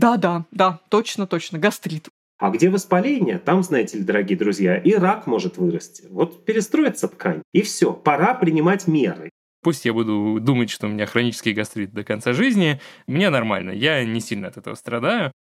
Да-да, да, точно-точно, гастрит. А где воспаление, там, знаете ли, дорогие друзья, и рак может вырасти. Вот перестроится ткань, и все, пора принимать меры. Пусть я буду думать, что у меня хронический гастрит до конца жизни, мне нормально, я не сильно от этого страдаю.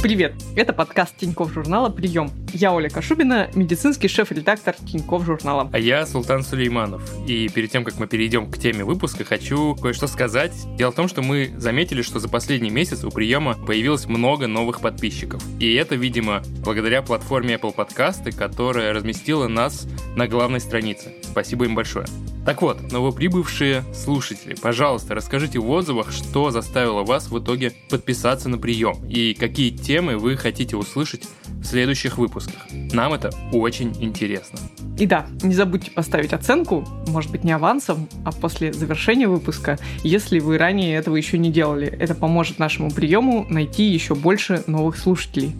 Привет! Это подкаст Тиньков журнала «Прием». Я Оля Кашубина, медицинский шеф-редактор Тиньков журнала. А я Султан Сулейманов. И перед тем, как мы перейдем к теме выпуска, хочу кое-что сказать. Дело в том, что мы заметили, что за последний месяц у «Приема» появилось много новых подписчиков. И это, видимо, благодаря платформе Apple Podcasts, которая разместила нас на главной странице. Спасибо им большое. Так вот, новоприбывшие слушатели, пожалуйста, расскажите в отзывах, что заставило вас в итоге подписаться на прием и какие темы вы хотите услышать в следующих выпусках. Нам это очень интересно. И да, не забудьте поставить оценку, может быть не авансом, а после завершения выпуска, если вы ранее этого еще не делали. Это поможет нашему приему найти еще больше новых слушателей.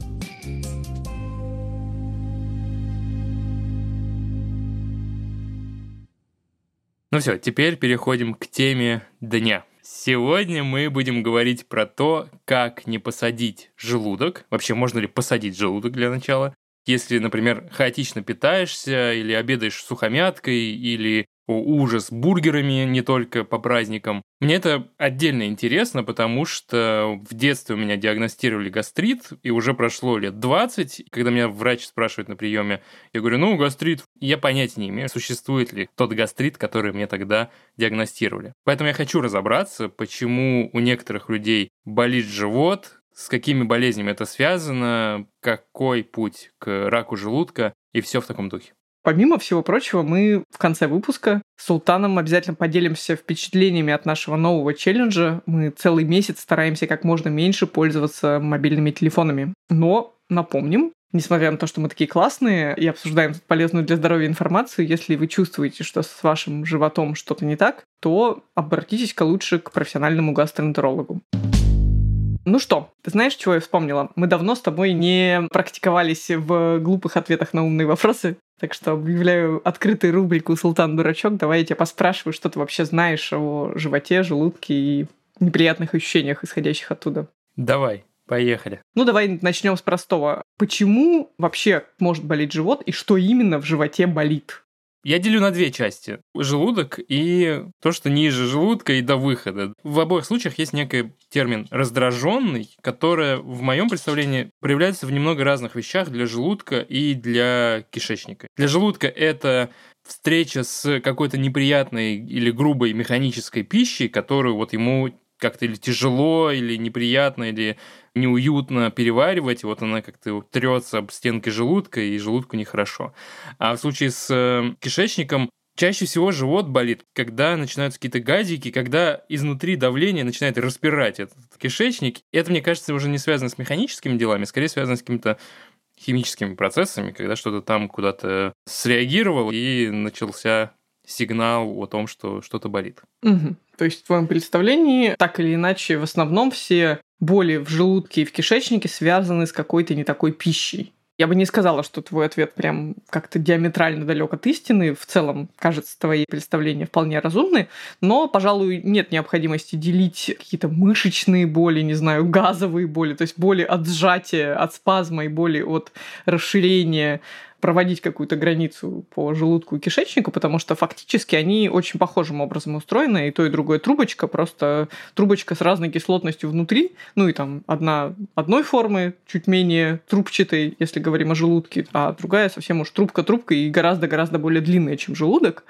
Ну все, теперь переходим к теме дня. Сегодня мы будем говорить про то, как не посадить желудок. Вообще, можно ли посадить желудок для начала? Если, например, хаотично питаешься или обедаешь сухомяткой, или ужас бургерами не только по праздникам. Мне это отдельно интересно, потому что в детстве у меня диагностировали гастрит, и уже прошло лет 20. Когда меня врач спрашивает на приеме, я говорю, ну, гастрит, я понятия не имею, существует ли тот гастрит, который мне тогда диагностировали. Поэтому я хочу разобраться, почему у некоторых людей болит живот, с какими болезнями это связано, какой путь к раку желудка и все в таком духе. Помимо всего прочего, мы в конце выпуска с Султаном обязательно поделимся впечатлениями от нашего нового челленджа. Мы целый месяц стараемся как можно меньше пользоваться мобильными телефонами. Но напомним, Несмотря на то, что мы такие классные и обсуждаем полезную для здоровья информацию, если вы чувствуете, что с вашим животом что-то не так, то обратитесь-ка лучше к профессиональному гастроэнтерологу. Ну что, ты знаешь, чего я вспомнила? Мы давно с тобой не практиковались в глупых ответах на умные вопросы. Так что объявляю открытую рубрику «Султан Дурачок». Давай я тебя поспрашиваю, что ты вообще знаешь о животе, желудке и неприятных ощущениях, исходящих оттуда. Давай, поехали. Ну, давай начнем с простого. Почему вообще может болеть живот и что именно в животе болит? Я делю на две части. Желудок и то, что ниже желудка и до выхода. В обоих случаях есть некий термин раздраженный, который в моем представлении проявляется в немного разных вещах для желудка и для кишечника. Для желудка это встреча с какой-то неприятной или грубой механической пищей, которую вот ему как-то или тяжело, или неприятно, или неуютно переваривать, вот она как-то трется об стенки желудка, и желудку нехорошо. А в случае с э, кишечником Чаще всего живот болит, когда начинаются какие-то газики, когда изнутри давление начинает распирать этот кишечник. Это, мне кажется, уже не связано с механическими делами, скорее связано с какими-то химическими процессами, когда что-то там куда-то среагировало и начался сигнал о том, что что-то болит. Угу. То есть в твоем представлении, так или иначе, в основном все боли в желудке и в кишечнике связаны с какой-то не такой пищей. Я бы не сказала, что твой ответ прям как-то диаметрально далек от истины. В целом, кажется, твои представления вполне разумны. Но, пожалуй, нет необходимости делить какие-то мышечные боли, не знаю, газовые боли, то есть боли от сжатия, от спазма и боли от расширения проводить какую-то границу по желудку и кишечнику, потому что фактически они очень похожим образом устроены, и то, и другое трубочка, просто трубочка с разной кислотностью внутри, ну и там одна одной формы, чуть менее трубчатой, если говорим о желудке, а другая совсем уж трубка-трубка и гораздо-гораздо более длинная, чем желудок.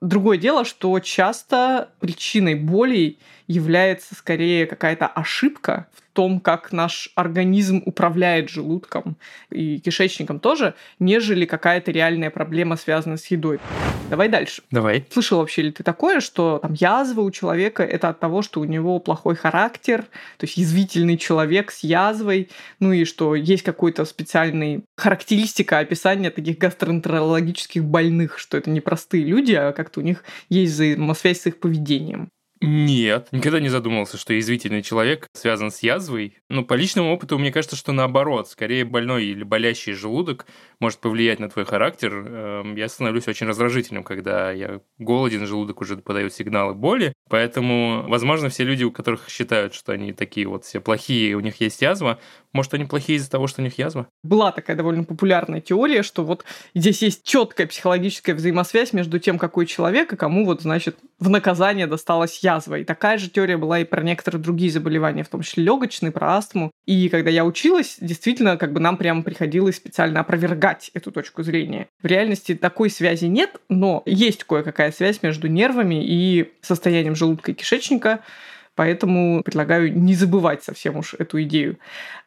Другое дело, что часто причиной болей является скорее какая-то ошибка в том, как наш организм управляет желудком и кишечником тоже, нежели какая-то реальная проблема, связанная с едой. Давай дальше. Давай. Слышал вообще ли ты такое, что там язва у человека это от того, что у него плохой характер, то есть язвительный человек с язвой, ну и что есть какой-то специальный характеристика описания таких гастроэнтерологических больных, что это не простые люди, а как-то у них есть взаимосвязь с их поведением. Нет, никогда не задумывался, что язвительный человек связан с язвой. Но по личному опыту мне кажется, что наоборот, скорее больной или болящий желудок может повлиять на твой характер. Эм, я становлюсь очень раздражительным, когда я голоден, желудок уже подает сигналы боли. Поэтому, возможно, все люди, у которых считают, что они такие вот все плохие, у них есть язва, может, они плохие из-за того, что у них язва? Была такая довольно популярная теория, что вот здесь есть четкая психологическая взаимосвязь между тем, какой человек и кому вот, значит, в наказание досталась язва. И такая же теория была и про некоторые другие заболевания, в том числе легочные, про астму. И когда я училась, действительно, как бы нам прямо приходилось специально опровергать эту точку зрения. В реальности такой связи нет, но есть кое-какая связь между нервами и состоянием желудка и кишечника, Поэтому предлагаю не забывать совсем уж эту идею.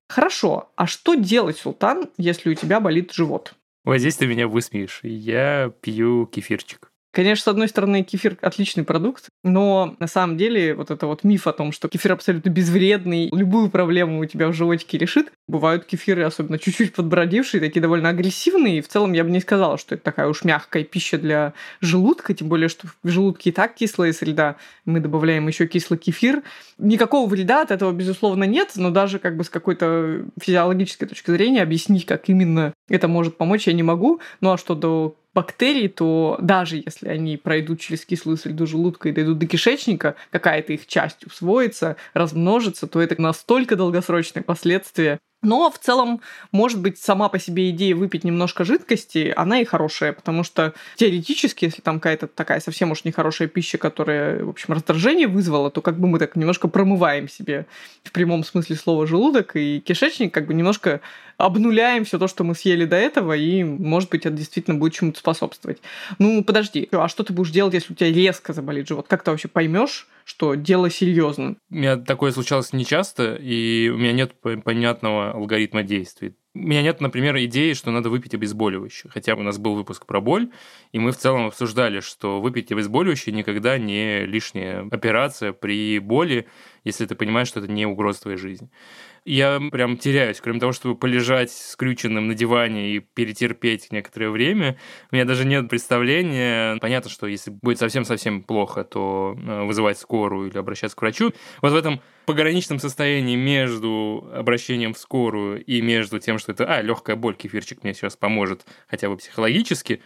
Хорошо, а что делать, Султан, если у тебя болит живот? Вот здесь ты меня высмеешь. Я пью кефирчик. Конечно, с одной стороны, кефир отличный продукт, но на самом деле вот это вот миф о том, что кефир абсолютно безвредный, любую проблему у тебя в животике решит. Бывают кефиры, особенно чуть-чуть подбродившие, такие довольно агрессивные, и в целом я бы не сказала, что это такая уж мягкая пища для желудка, тем более, что в желудке и так кислая среда, мы добавляем еще кислый кефир. Никакого вреда от этого, безусловно, нет, но даже как бы с какой-то физиологической точки зрения объяснить, как именно это может помочь, я не могу. Ну а что до бактерий, то даже если они пройдут через кислую среду желудка и дойдут до кишечника, какая-то их часть усвоится, размножится, то это настолько долгосрочные последствия, но в целом, может быть, сама по себе идея выпить немножко жидкости, она и хорошая, потому что теоретически, если там какая-то такая совсем уж нехорошая пища, которая, в общем, раздражение вызвала, то как бы мы так немножко промываем себе в прямом смысле слова желудок и кишечник, как бы немножко обнуляем все то, что мы съели до этого, и, может быть, это действительно будет чему-то способствовать. Ну, подожди, а что ты будешь делать, если у тебя резко заболит живот? Как ты вообще поймешь, что дело серьезно. У меня такое случалось нечасто, и у меня нет понятного алгоритма действий. У меня нет, например, идеи, что надо выпить обезболивающее. Хотя у нас был выпуск про боль, и мы в целом обсуждали, что выпить обезболивающее никогда не лишняя операция при боли, если ты понимаешь, что это не угроза твоей жизни я прям теряюсь. Кроме того, чтобы полежать скрюченным на диване и перетерпеть некоторое время, у меня даже нет представления. Понятно, что если будет совсем-совсем плохо, то э, вызывать скорую или обращаться к врачу. Вот в этом пограничном состоянии между обращением в скорую и между тем, что это, а, легкая боль, кефирчик мне сейчас поможет хотя бы психологически,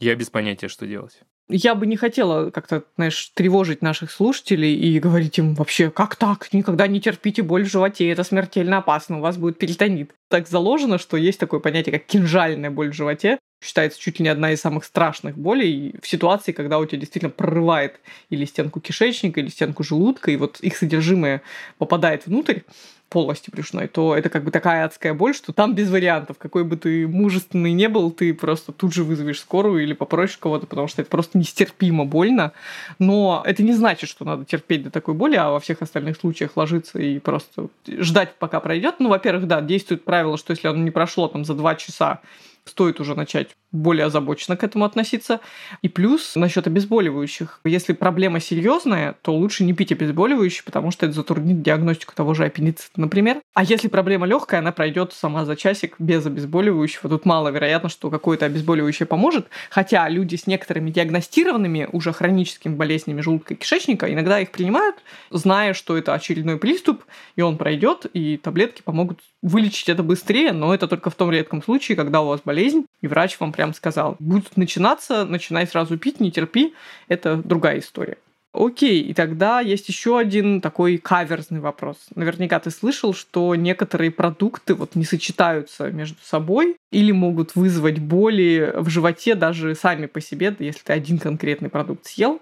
я без понятия, что делать. Я бы не хотела как-то, знаешь, тревожить наших слушателей и говорить им вообще, как так, никогда не терпите боль в животе, это смертельно опасно, у вас будет перитонит. Так заложено, что есть такое понятие, как кинжальная боль в животе. Считается чуть ли не одна из самых страшных болей в ситуации, когда у тебя действительно прорывает или стенку кишечника, или стенку желудка, и вот их содержимое попадает внутрь полости брюшной, то это как бы такая адская боль, что там без вариантов. Какой бы ты мужественный не был, ты просто тут же вызовешь скорую или попросишь кого-то, потому что это просто нестерпимо больно. Но это не значит, что надо терпеть до такой боли, а во всех остальных случаях ложиться и просто ждать, пока пройдет. Ну, во-первых, да, действует правило, что если оно не прошло там за два часа, стоит уже начать более озабоченно к этому относиться. И плюс насчет обезболивающих. Если проблема серьезная, то лучше не пить обезболивающие, потому что это затруднит диагностику того же аппендицита, например. А если проблема легкая, она пройдет сама за часик без обезболивающего. Тут маловероятно, что какое-то обезболивающее поможет. Хотя люди с некоторыми диагностированными уже хроническими болезнями желудка и кишечника иногда их принимают, зная, что это очередной приступ, и он пройдет, и таблетки помогут вылечить это быстрее, но это только в том редком случае, когда у вас болезнь, и врач вам прям сказал, будет начинаться, начинай сразу пить, не терпи, это другая история. Окей, и тогда есть еще один такой каверзный вопрос. Наверняка ты слышал, что некоторые продукты вот не сочетаются между собой или могут вызвать боли в животе даже сами по себе, если ты один конкретный продукт съел.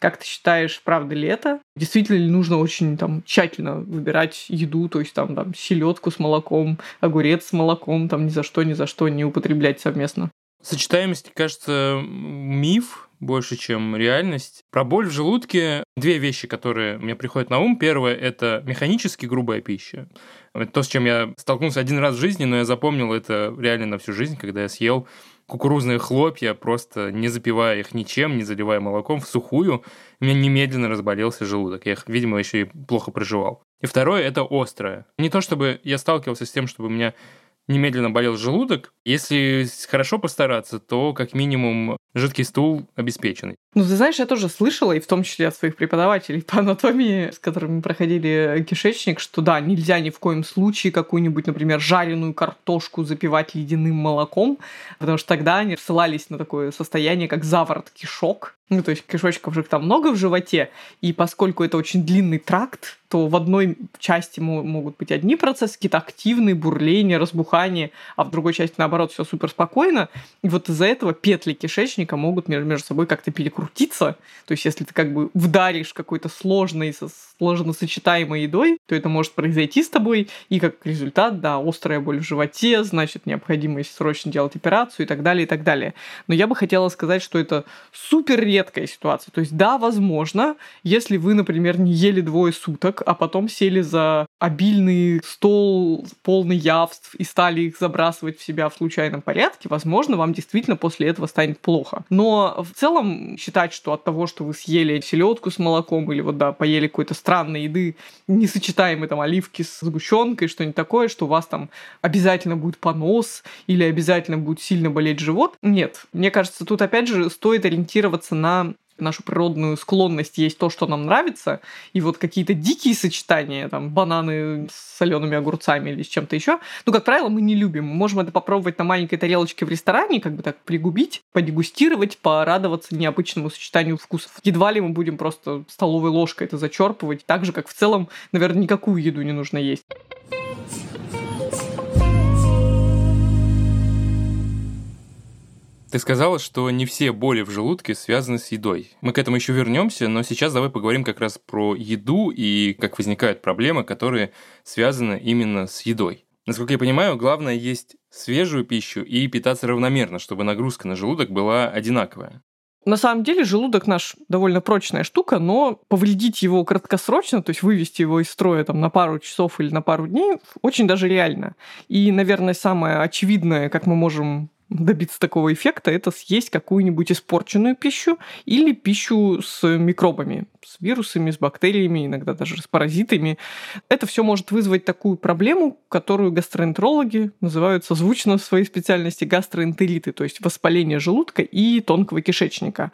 Как ты считаешь, правда ли это? Действительно ли нужно очень там тщательно выбирать еду, то есть там, там селедку с молоком, огурец с молоком, там ни за что, ни за что не употреблять совместно? Сочетаемость, кажется, миф больше, чем реальность. Про боль в желудке две вещи, которые мне приходят на ум. Первое – это механически грубая пища. Это то, с чем я столкнулся один раз в жизни, но я запомнил это реально на всю жизнь, когда я съел кукурузные хлопья, просто не запивая их ничем, не заливая молоком, в сухую, у меня немедленно разболелся желудок. Я их, видимо, еще и плохо проживал. И второе – это острое. Не то, чтобы я сталкивался с тем, чтобы у меня немедленно болел желудок. Если хорошо постараться, то как минимум жидкий стул обеспеченный. Ну, ты знаешь, я тоже слышала, и в том числе от своих преподавателей по анатомии, с которыми проходили кишечник, что да, нельзя ни в коем случае какую-нибудь, например, жареную картошку запивать ледяным молоком, потому что тогда они ссылались на такое состояние, как заворот кишок, ну, то есть кишочков же там много в животе, и поскольку это очень длинный тракт, то в одной части могут быть одни процессы, какие-то активные, бурления, разбухания, а в другой части, наоборот, все супер спокойно. И вот из-за этого петли кишечника могут между собой как-то перекрутиться. То есть если ты как бы вдаришь какой-то сложной, сложно сочетаемой едой, то это может произойти с тобой, и как результат, да, острая боль в животе, значит, необходимость срочно делать операцию и так далее, и так далее. Но я бы хотела сказать, что это супер редкая ситуация. То есть, да, возможно, если вы, например, не ели двое суток, а потом сели за обильный стол полный явств и стали их забрасывать в себя в случайном порядке, возможно, вам действительно после этого станет плохо. Но в целом считать, что от того, что вы съели селедку с молоком или вот да, поели какой-то странной еды, несочетаемой там оливки с сгущенкой, что-нибудь такое, что у вас там обязательно будет понос или обязательно будет сильно болеть живот. Нет. Мне кажется, тут опять же стоит ориентироваться на нашу природную склонность есть то, что нам нравится, и вот какие-то дикие сочетания, там, бананы с солеными огурцами или с чем-то еще, ну, как правило, мы не любим. Мы можем это попробовать на маленькой тарелочке в ресторане, как бы так пригубить, подегустировать, порадоваться необычному сочетанию вкусов. Едва ли мы будем просто столовой ложкой это зачерпывать, так же, как в целом, наверное, никакую еду не нужно есть. Ты сказала, что не все боли в желудке связаны с едой. Мы к этому еще вернемся, но сейчас давай поговорим как раз про еду и как возникают проблемы, которые связаны именно с едой. Насколько я понимаю, главное есть свежую пищу и питаться равномерно, чтобы нагрузка на желудок была одинаковая. На самом деле желудок наш довольно прочная штука, но повредить его краткосрочно, то есть вывести его из строя там, на пару часов или на пару дней, очень даже реально. И, наверное, самое очевидное, как мы можем добиться такого эффекта, это съесть какую-нибудь испорченную пищу или пищу с микробами, с вирусами, с бактериями, иногда даже с паразитами. Это все может вызвать такую проблему, которую гастроэнтерологи называют созвучно в своей специальности гастроэнтериты, то есть воспаление желудка и тонкого кишечника.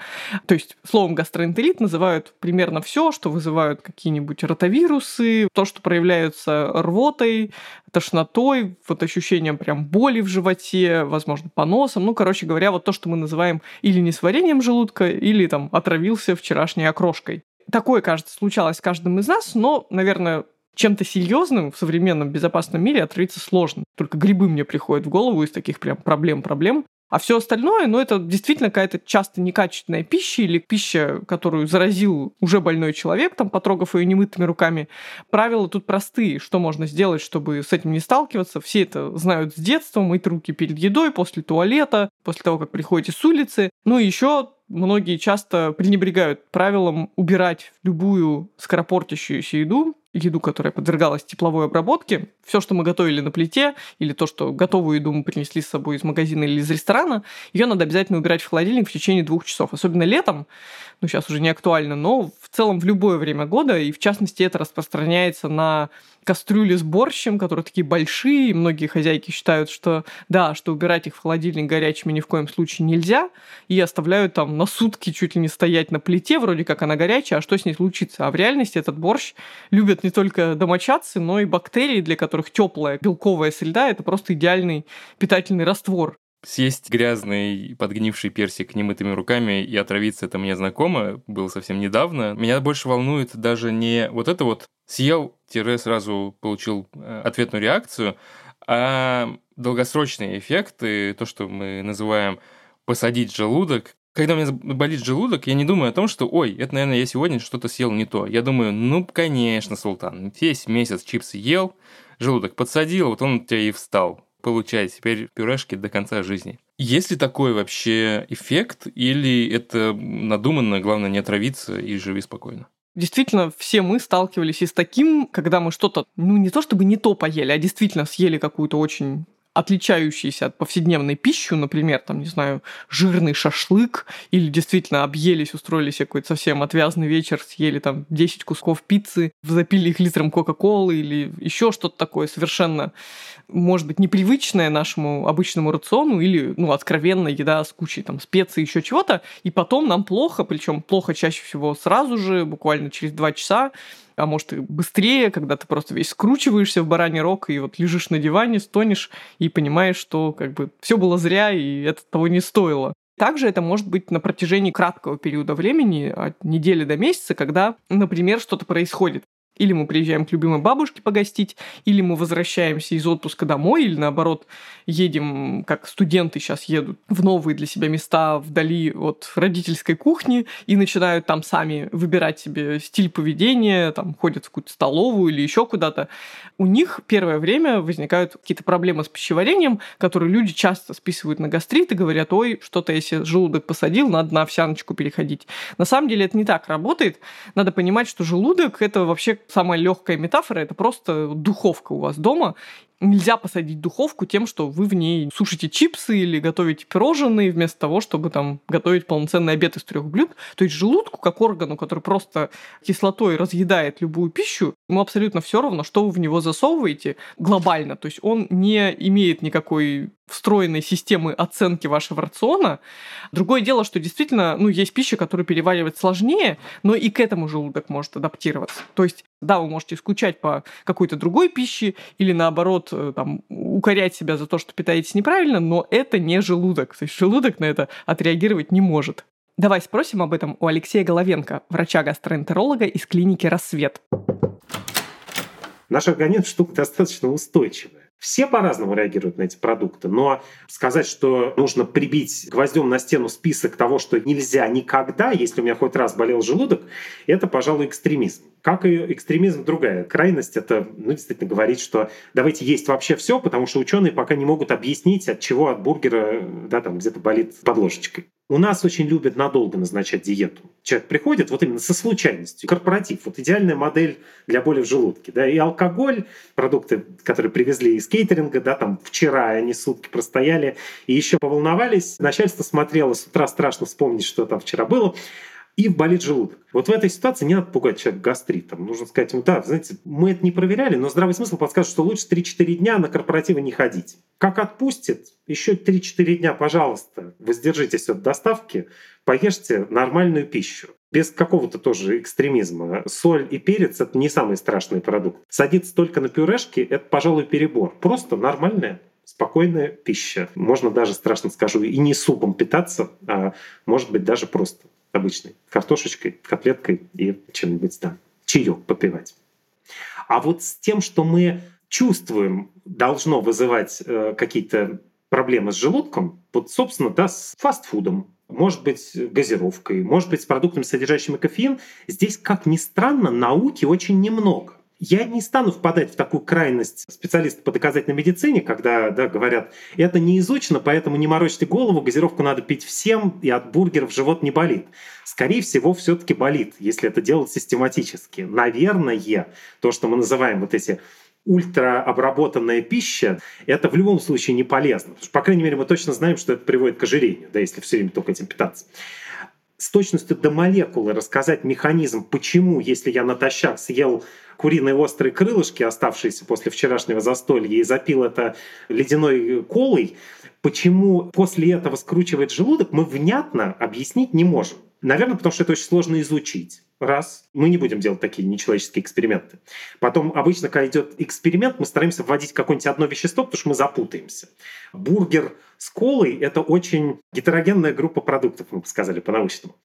То есть словом гастроэнтерит называют примерно все, что вызывают какие-нибудь ротавирусы, то, что проявляются рвотой, тошнотой, вот ощущением прям боли в животе, возможно, поносом. Ну, короче говоря, вот то, что мы называем или несварением желудка, или там отравился вчерашней окрошкой. Такое, кажется, случалось с каждым из нас, но, наверное, чем-то серьезным в современном безопасном мире отравиться сложно. Только грибы мне приходят в голову из таких прям проблем-проблем. А все остальное, ну, это действительно какая-то часто некачественная пища или пища, которую заразил уже больной человек, там, потрогав ее немытыми руками. Правила тут простые. Что можно сделать, чтобы с этим не сталкиваться? Все это знают с детства. Мыть руки перед едой, после туалета, после того, как приходите с улицы. Ну и еще многие часто пренебрегают правилом убирать любую скоропортящуюся еду еду, которая подвергалась тепловой обработке, все, что мы готовили на плите, или то, что готовую еду мы принесли с собой из магазина или из ресторана, ее надо обязательно убирать в холодильник в течение двух часов. Особенно летом, ну сейчас уже не актуально, но в целом в любое время года, и в частности это распространяется на кастрюли с борщем, которые такие большие, и многие хозяйки считают, что да, что убирать их в холодильник горячими ни в коем случае нельзя, и оставляют там на сутки чуть ли не стоять на плите, вроде как она горячая, а что с ней случится? А в реальности этот борщ любят не только домочадцы, но и бактерии, для которых теплая белковая среда – это просто идеальный питательный раствор. Съесть грязный подгнивший персик немытыми руками и отравиться это мне знакомо, было совсем недавно. Меня больше волнует даже не вот это вот съел-сразу получил э, ответную реакцию, а долгосрочные эффекты, то, что мы называем посадить желудок. Когда у меня болит желудок, я не думаю о том, что, ой, это, наверное, я сегодня что-то съел не то. Я думаю, ну, конечно, Султан, весь месяц чипсы ел, желудок подсадил, вот он у тебя и встал получать теперь пюрешки до конца жизни. Есть ли такой вообще эффект, или это надуманно, главное не отравиться и живи спокойно? Действительно, все мы сталкивались и с таким, когда мы что-то, ну не то чтобы не то поели, а действительно съели какую-то очень отличающиеся от повседневной пищи, например, там, не знаю, жирный шашлык, или действительно объелись, устроили себе какой-то совсем отвязный вечер, съели там 10 кусков пиццы, запили их литром Кока-Колы или еще что-то такое совершенно, может быть, непривычное нашему обычному рациону или, ну, откровенная еда с кучей там специй, еще чего-то, и потом нам плохо, причем плохо чаще всего сразу же, буквально через два часа, а может и быстрее, когда ты просто весь скручиваешься в бараний рог и вот лежишь на диване, стонешь и понимаешь, что как бы все было зря и это того не стоило. Также это может быть на протяжении краткого периода времени, от недели до месяца, когда, например, что-то происходит. Или мы приезжаем к любимой бабушке погостить, или мы возвращаемся из отпуска домой, или наоборот едем, как студенты сейчас едут, в новые для себя места вдали от родительской кухни и начинают там сами выбирать себе стиль поведения, там ходят в какую-то столовую или еще куда-то. У них первое время возникают какие-то проблемы с пищеварением, которые люди часто списывают на гастрит и говорят, ой, что-то если желудок посадил, надо на овсяночку переходить. На самом деле это не так работает. Надо понимать, что желудок — это вообще самая легкая метафора, это просто духовка у вас дома, нельзя посадить духовку тем, что вы в ней сушите чипсы или готовите пирожные, вместо того, чтобы там готовить полноценный обед из трех блюд. То есть желудку, как органу, который просто кислотой разъедает любую пищу, ему абсолютно все равно, что вы в него засовываете глобально. То есть он не имеет никакой встроенной системы оценки вашего рациона. Другое дело, что действительно, ну, есть пища, которую переваривать сложнее, но и к этому желудок может адаптироваться. То есть, да, вы можете скучать по какой-то другой пище или, наоборот, Э, там, укорять себя за то, что питаетесь неправильно, но это не желудок. То есть желудок на это отреагировать не может. Давай спросим об этом у Алексея Головенко, врача-гастроэнтеролога из клиники «Рассвет». Наш организм штука достаточно устойчивая. Все по-разному реагируют на эти продукты, но сказать, что нужно прибить гвоздем на стену список того, что нельзя никогда, если у меня хоть раз болел желудок, это, пожалуй, экстремизм. Как и экстремизм другая крайность, это ну, действительно говорить, что давайте есть вообще все, потому что ученые пока не могут объяснить, от чего от бургера да, там где-то болит под ложечкой. У нас очень любят надолго назначать диету. Человек приходит вот именно со случайностью. Корпоратив. Вот идеальная модель для боли в желудке. Да, и алкоголь, продукты, которые привезли из кейтеринга, да, там вчера они сутки простояли и еще поволновались. Начальство смотрело, с утра страшно вспомнить, что там вчера было и болит желудок. Вот в этой ситуации не надо пугать человека гастритом. Нужно сказать ему, да, знаете, мы это не проверяли, но здравый смысл подскажет, что лучше 3-4 дня на корпоративы не ходить. Как отпустит, еще 3-4 дня, пожалуйста, воздержитесь от доставки, поешьте нормальную пищу. Без какого-то тоже экстремизма. Соль и перец — это не самый страшный продукт. Садиться только на пюрешки — это, пожалуй, перебор. Просто нормальная спокойная пища. Можно даже, страшно скажу, и не супом питаться, а может быть даже просто обычной картошечкой, котлеткой и чем-нибудь там, чаек попивать. А вот с тем, что мы чувствуем, должно вызывать э, какие-то проблемы с желудком, вот, собственно, да, с фастфудом, может быть, газировкой, может быть, с продуктами, содержащими кофеин, здесь, как ни странно, науки очень немного. Я не стану впадать в такую крайность специалистов по доказательной медицине, когда да, говорят, это не изучено, поэтому не морочьте голову, газировку надо пить всем, и от бургеров живот не болит. Скорее всего, все таки болит, если это делать систематически. Наверное, то, что мы называем вот эти ультраобработанная пища, это в любом случае не полезно. Что, по крайней мере, мы точно знаем, что это приводит к ожирению, да, если все время только этим питаться с точностью до молекулы рассказать механизм, почему, если я натощак съел куриные острые крылышки, оставшиеся после вчерашнего застолья, и запил это ледяной колой, почему после этого скручивает желудок, мы внятно объяснить не можем. Наверное, потому что это очень сложно изучить. Раз. Мы не будем делать такие нечеловеческие эксперименты. Потом обычно, когда идет эксперимент, мы стараемся вводить какое-нибудь одно вещество, потому что мы запутаемся. Бургер с колой — это очень гетерогенная группа продуктов, мы бы сказали по-научному.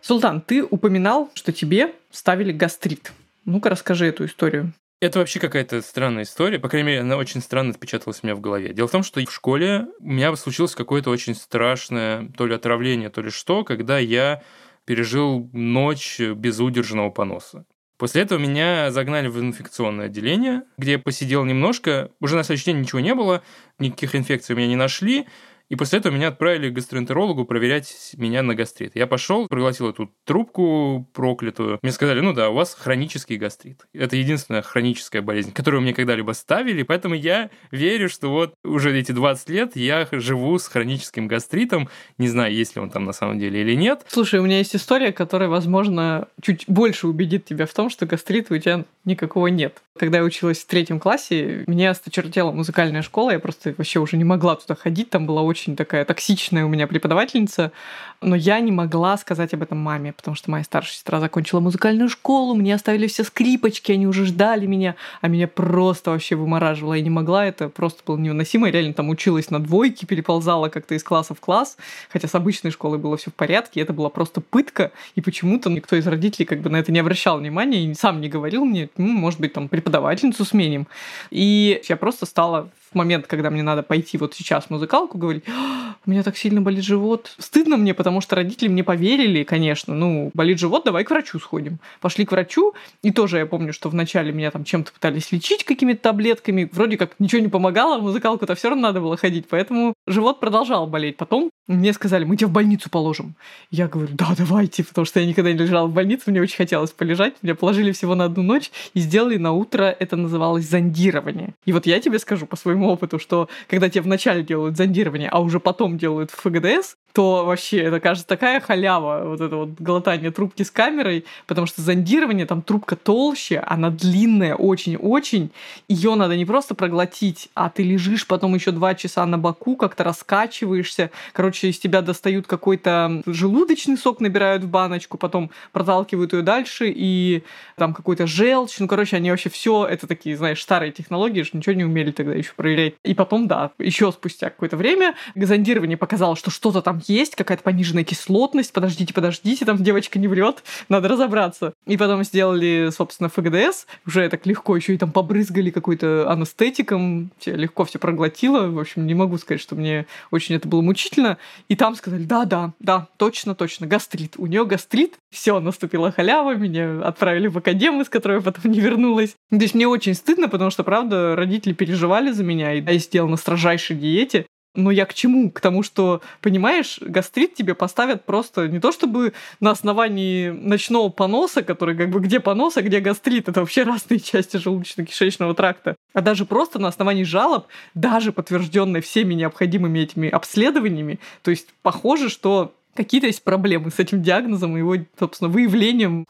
Султан, ты упоминал, что тебе ставили гастрит. Ну-ка расскажи эту историю. Это вообще какая-то странная история. По крайней мере, она очень странно отпечаталась у меня в голове. Дело в том, что в школе у меня случилось какое-то очень страшное то ли отравление, то ли что, когда я пережил ночь безудержного поноса. После этого меня загнали в инфекционное отделение, где я посидел немножко. Уже на следующий день ничего не было, никаких инфекций у меня не нашли. И после этого меня отправили к гастроэнтерологу проверять меня на гастрит. Я пошел, пригласил эту трубку проклятую. Мне сказали, ну да, у вас хронический гастрит. Это единственная хроническая болезнь, которую мне когда-либо ставили, поэтому я верю, что вот уже эти 20 лет я живу с хроническим гастритом. Не знаю, есть ли он там на самом деле или нет. Слушай, у меня есть история, которая, возможно, чуть больше убедит тебя в том, что гастрита у тебя никакого нет. Когда я училась в третьем классе, меня осточертела музыкальная школа, я просто вообще уже не могла туда ходить, там была очень такая токсичная у меня преподавательница, но я не могла сказать об этом маме, потому что моя старшая сестра закончила музыкальную школу, мне оставили все скрипочки, они уже ждали меня, а меня просто вообще вымораживало. Я не могла, это просто было невыносимо. Я реально там училась на двойке, переползала как-то из класса в класс, хотя с обычной школой было все в порядке, это была просто пытка, и почему-то никто из родителей как бы на это не обращал внимания и сам не говорил мне, ну, может быть, там преподавательницу сменим. И я просто стала в момент, когда мне надо пойти вот сейчас в музыкалку, говорить, «А, у меня так сильно болит живот. Стыдно мне, потому что родители мне поверили, конечно. Ну, болит живот, давай к врачу сходим. Пошли к врачу, и тоже я помню, что вначале меня там чем-то пытались лечить какими-то таблетками. Вроде как ничего не помогало, музыкалку-то все равно надо было ходить, поэтому живот продолжал болеть. Потом мне сказали, мы тебя в больницу положим. Я говорю, да, давайте, потому что я никогда не лежала в больнице, мне очень хотелось полежать. Меня положили всего на одну ночь и сделали на утро, это называлось зондирование. И вот я тебе скажу по своему опыту, что когда тебе вначале делают зондирование, а уже потом делают в ФГДС, то вообще это кажется такая халява, вот это вот глотание трубки с камерой, потому что зондирование, там трубка толще, она длинная очень-очень, ее надо не просто проглотить, а ты лежишь потом еще два часа на боку, как-то раскачиваешься, короче, из тебя достают какой-то желудочный сок, набирают в баночку, потом проталкивают ее дальше, и там какой-то желчь, ну, короче, они вообще все это такие, знаешь, старые технологии, что ничего не умели тогда еще проверять. И потом, да, еще спустя какое-то время зондирование показало, что что-то там есть, какая-то пониженная кислотность, подождите, подождите, там девочка не врет, надо разобраться. И потом сделали, собственно, ФГДС, уже так легко, еще и там побрызгали какой-то анестетиком, легко все проглотила, в общем, не могу сказать, что мне очень это было мучительно. И там сказали, да, да, да, точно, точно, гастрит. У нее гастрит, все, наступила халява, меня отправили в академию, из которой я потом не вернулась. То есть мне очень стыдно, потому что, правда, родители переживали за меня, и я сидела на строжайшей диете, но я к чему? К тому, что, понимаешь, гастрит тебе поставят просто не то чтобы на основании ночного поноса, который как бы где понос, а где гастрит, это вообще разные части желудочно-кишечного тракта, а даже просто на основании жалоб, даже подтвержденной всеми необходимыми этими обследованиями. То есть похоже, что какие-то есть проблемы с этим диагнозом и его, собственно, выявлением.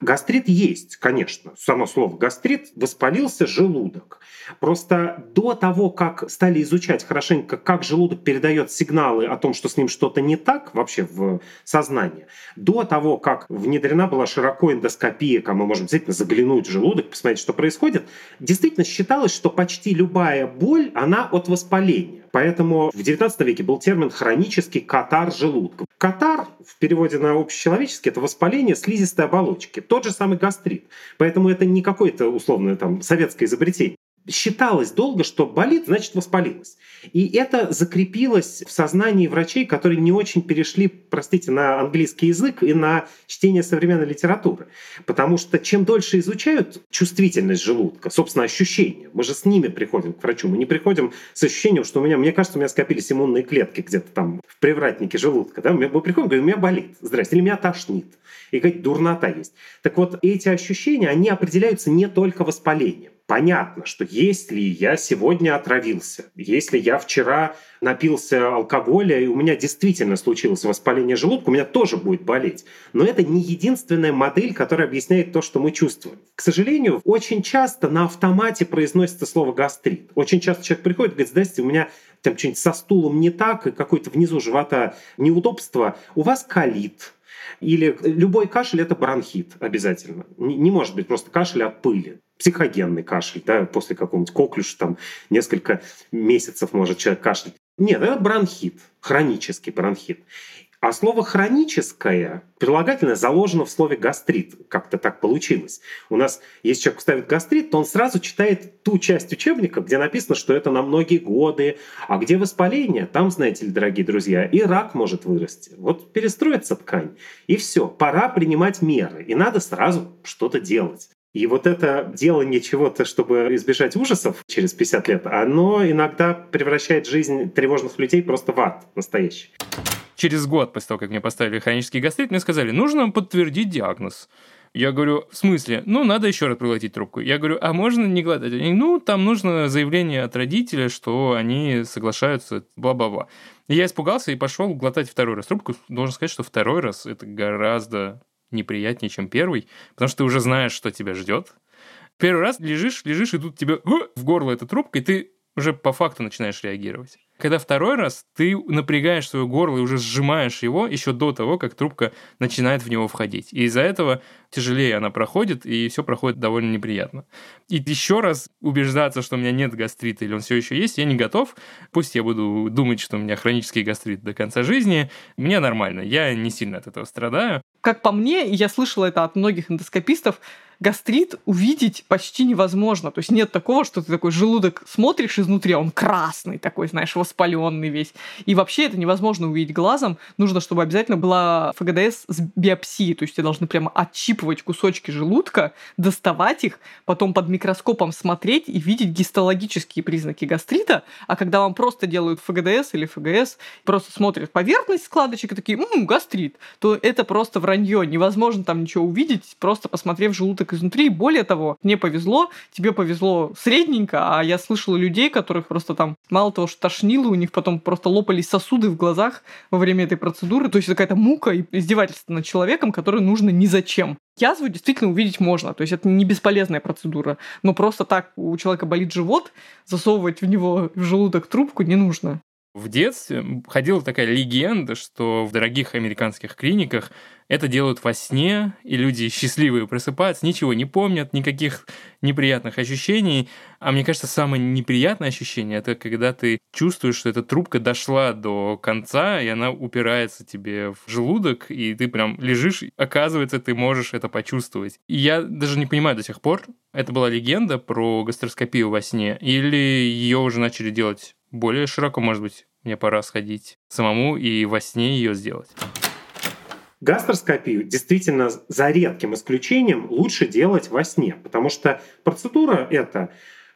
Гастрит есть, конечно. Само слово гастрит воспалился желудок. Просто до того, как стали изучать хорошенько, как желудок передает сигналы о том, что с ним что-то не так вообще в сознании, до того, как внедрена была широко эндоскопия, мы можем действительно заглянуть в желудок, посмотреть, что происходит, действительно считалось, что почти любая боль, она от воспаления. Поэтому в XIX веке был термин хронический катар желудка. Катар в переводе на общечеловеческий это воспаление слизистой оболочки. Тот же самый гастрит. Поэтому это не какое-то условное там советское изобретение считалось долго, что болит, значит воспалилось. И это закрепилось в сознании врачей, которые не очень перешли, простите, на английский язык и на чтение современной литературы. Потому что чем дольше изучают чувствительность желудка, собственно, ощущения, мы же с ними приходим к врачу, мы не приходим с ощущением, что у меня, мне кажется, у меня скопились иммунные клетки где-то там в привратнике желудка. Да? Мы приходим, говорим, у меня болит, здрасте, или меня тошнит, и какая-то дурнота есть. Так вот, эти ощущения, они определяются не только воспалением понятно, что если я сегодня отравился, если я вчера напился алкоголя, и у меня действительно случилось воспаление желудка, у меня тоже будет болеть. Но это не единственная модель, которая объясняет то, что мы чувствуем. К сожалению, очень часто на автомате произносится слово гастрит. Очень часто человек приходит и говорит, здрасте, у меня там что-нибудь со стулом не так, и какое-то внизу живота неудобство, у вас калит, или любой кашель – это бронхит обязательно. Не, не может быть просто кашель от пыли психогенный кашель, да, после какого-нибудь коклюша, там несколько месяцев может человек кашлять. Нет, это бронхит, хронический бронхит. А слово «хроническое» прилагательное заложено в слове «гастрит». Как-то так получилось. У нас, если человек ставит гастрит, то он сразу читает ту часть учебника, где написано, что это на многие годы. А где воспаление, там, знаете ли, дорогие друзья, и рак может вырасти. Вот перестроится ткань, и все. Пора принимать меры, и надо сразу что-то делать. И вот это делание чего-то, чтобы избежать ужасов через 50 лет, оно иногда превращает жизнь тревожных людей просто в ад настоящий. Через год после того, как мне поставили хронический гастрит, мне сказали, нужно подтвердить диагноз. Я говорю, в смысле? Ну, надо еще раз проглотить трубку. Я говорю, а можно не глотать? Они, ну, там нужно заявление от родителя, что они соглашаются, бла-бла-бла. я испугался и пошел глотать второй раз трубку. Должен сказать, что второй раз это гораздо неприятнее, чем первый, потому что ты уже знаешь, что тебя ждет. Первый раз лежишь, лежишь, и тут тебе в горло эта трубка, и ты уже по факту начинаешь реагировать. Когда второй раз ты напрягаешь свое горло и уже сжимаешь его еще до того, как трубка начинает в него входить. И из-за этого тяжелее она проходит, и все проходит довольно неприятно. И еще раз убеждаться, что у меня нет гастрита или он все еще есть, я не готов. Пусть я буду думать, что у меня хронический гастрит до конца жизни. Мне нормально, я не сильно от этого страдаю. Как по мне, я слышала это от многих эндоскопистов, гастрит увидеть почти невозможно. То есть нет такого, что ты такой желудок смотришь изнутри, а он красный такой, знаешь, воспаленный весь. И вообще это невозможно увидеть глазом. Нужно, чтобы обязательно была ФГДС с биопсией. То есть тебе должны прямо отщипывать кусочки желудка, доставать их, потом под микроскопом смотреть и видеть гистологические признаки гастрита. А когда вам просто делают ФГДС или ФГС, просто смотрят поверхность складочек и такие, ммм, гастрит, то это просто вранье. Невозможно там ничего увидеть, просто посмотрев желудок изнутри. Более того, мне повезло, тебе повезло средненько, а я слышала людей, которых просто там мало того, что тошнило, у них потом просто лопались сосуды в глазах во время этой процедуры. То есть какая-то мука и издевательство над человеком, который нужно ни зачем. Язву действительно увидеть можно, то есть это не бесполезная процедура, но просто так у человека болит живот, засовывать в него в желудок трубку не нужно. В детстве ходила такая легенда, что в дорогих американских клиниках это делают во сне, и люди счастливые просыпаются, ничего не помнят, никаких неприятных ощущений. А мне кажется, самое неприятное ощущение — это когда ты чувствуешь, что эта трубка дошла до конца, и она упирается тебе в желудок, и ты прям лежишь, оказывается, ты можешь это почувствовать. И я даже не понимаю до сих пор, это была легенда про гастроскопию во сне, или ее уже начали делать более широко, может быть, мне пора сходить самому и во сне ее сделать. Гастроскопию действительно за редким исключением лучше делать во сне, потому что процедура эта